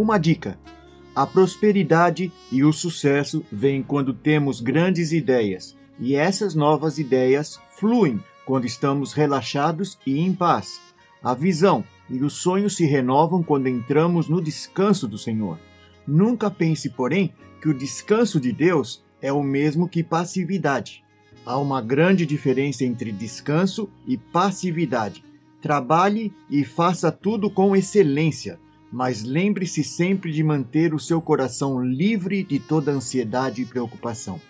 Uma dica: a prosperidade e o sucesso vêm quando temos grandes ideias, e essas novas ideias fluem quando estamos relaxados e em paz. A visão e os sonhos se renovam quando entramos no descanso do Senhor. Nunca pense, porém, que o descanso de Deus é o mesmo que passividade. Há uma grande diferença entre descanso e passividade. Trabalhe e faça tudo com excelência, mas lembre-se sempre de manter o seu coração livre de toda ansiedade e preocupação.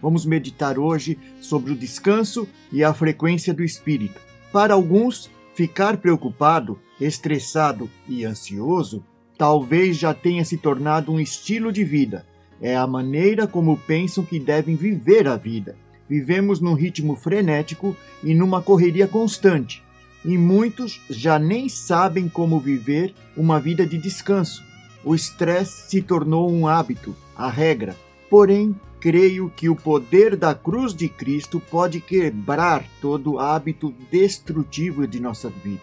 Vamos meditar hoje sobre o descanso e a frequência do espírito. Para alguns, ficar preocupado, estressado e ansioso talvez já tenha se tornado um estilo de vida. É a maneira como pensam que devem viver a vida. Vivemos num ritmo frenético e numa correria constante, e muitos já nem sabem como viver uma vida de descanso. O estresse se tornou um hábito, a regra. Porém, creio que o poder da cruz de Cristo pode quebrar todo hábito destrutivo de nossa vida.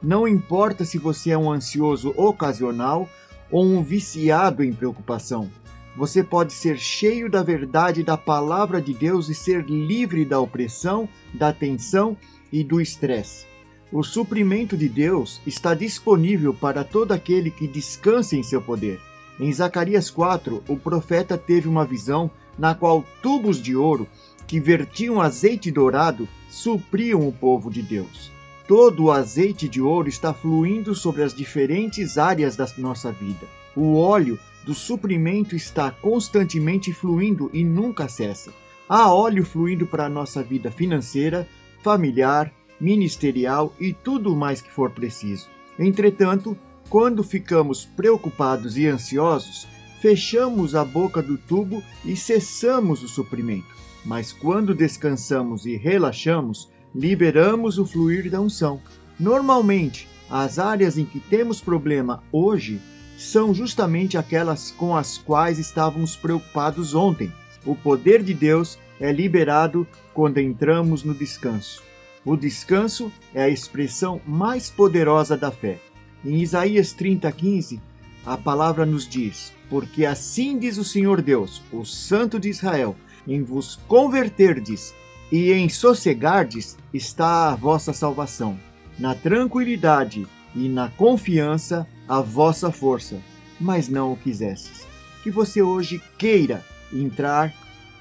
Não importa se você é um ansioso ocasional ou um viciado em preocupação, você pode ser cheio da verdade da palavra de Deus e ser livre da opressão, da tensão e do estresse. O suprimento de Deus está disponível para todo aquele que descansa em seu poder. Em Zacarias 4, o profeta teve uma visão na qual tubos de ouro que vertiam azeite dourado supriam o povo de Deus. Todo o azeite de ouro está fluindo sobre as diferentes áreas da nossa vida. O óleo do suprimento está constantemente fluindo e nunca cessa. Há óleo fluindo para a nossa vida financeira, familiar, ministerial e tudo mais que for preciso. Entretanto, quando ficamos preocupados e ansiosos, fechamos a boca do tubo e cessamos o suprimento. Mas quando descansamos e relaxamos, liberamos o fluir da unção. Normalmente, as áreas em que temos problema hoje são justamente aquelas com as quais estávamos preocupados ontem. O poder de Deus é liberado quando entramos no descanso. O descanso é a expressão mais poderosa da fé. Em Isaías 30:15, a palavra nos diz: Porque assim diz o Senhor Deus, o Santo de Israel, em vos converterdes e em sossegardes está a vossa salvação. Na tranquilidade e na confiança a vossa força, mas não o quisestes. Que você hoje queira entrar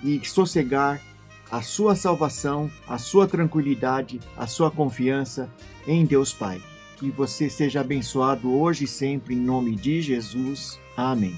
e sossegar a sua salvação, a sua tranquilidade, a sua confiança em Deus Pai. Que você seja abençoado hoje e sempre em nome de Jesus. Amém.